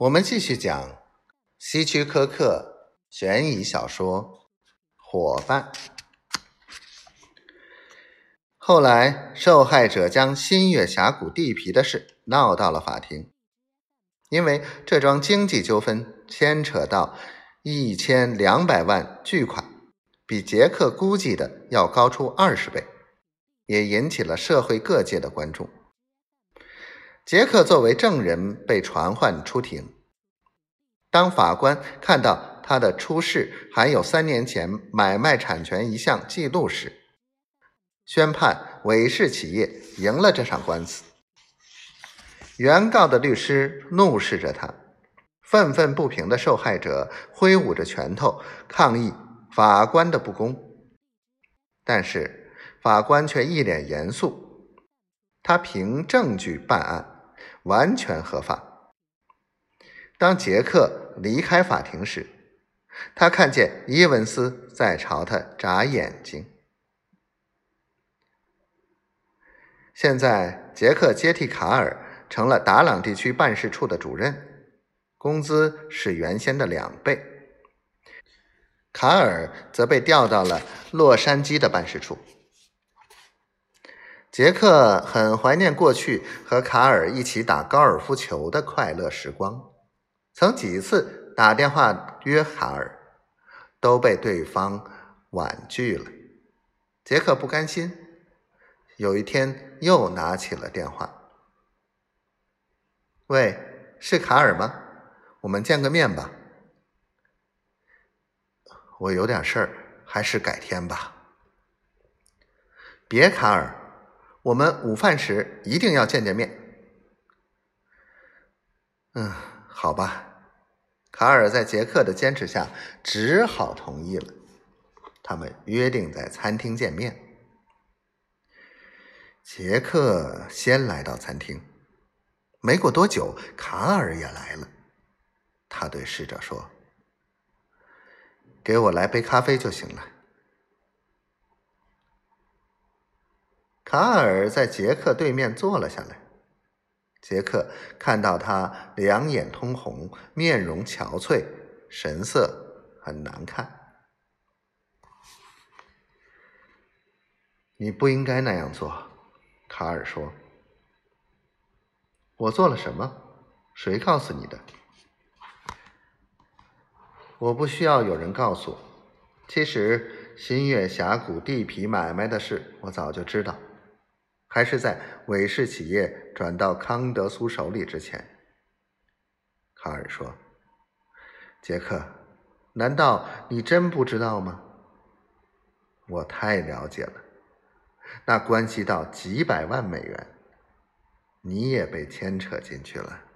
我们继续讲希区柯克悬疑小说《伙伴》。后来，受害者将新月峡谷地皮的事闹到了法庭，因为这桩经济纠纷牵扯到一千两百万巨款，比杰克估计的要高出二十倍，也引起了社会各界的关注。杰克作为证人被传唤出庭。当法官看到他的出示含有三年前买卖产权一项记录时，宣判韦氏企业赢了这场官司。原告的律师怒视着他，愤愤不平的受害者挥舞着拳头抗议法官的不公，但是法官却一脸严肃，他凭证据办案。完全合法。当杰克离开法庭时，他看见伊文斯在朝他眨眼睛。现在，杰克接替卡尔成了达朗地区办事处的主任，工资是原先的两倍。卡尔则被调到了洛杉矶的办事处。杰克很怀念过去和卡尔一起打高尔夫球的快乐时光，曾几次打电话约卡尔，都被对方婉拒了。杰克不甘心，有一天又拿起了电话：“喂，是卡尔吗？我们见个面吧。”“我有点事儿，还是改天吧。”“别，卡尔。”我们午饭时一定要见见面。嗯，好吧。卡尔在杰克的坚持下只好同意了。他们约定在餐厅见面。杰克先来到餐厅，没过多久，卡尔也来了。他对侍者说：“给我来杯咖啡就行了。”卡尔在杰克对面坐了下来。杰克看到他两眼通红，面容憔悴，神色很难看。你不应该那样做，卡尔说。我做了什么？谁告诉你的？我不需要有人告诉我。其实新月峡谷地皮买卖的事，我早就知道。还是在韦氏企业转到康德苏手里之前，卡尔说：“杰克，难道你真不知道吗？我太了解了，那关系到几百万美元，你也被牵扯进去了。”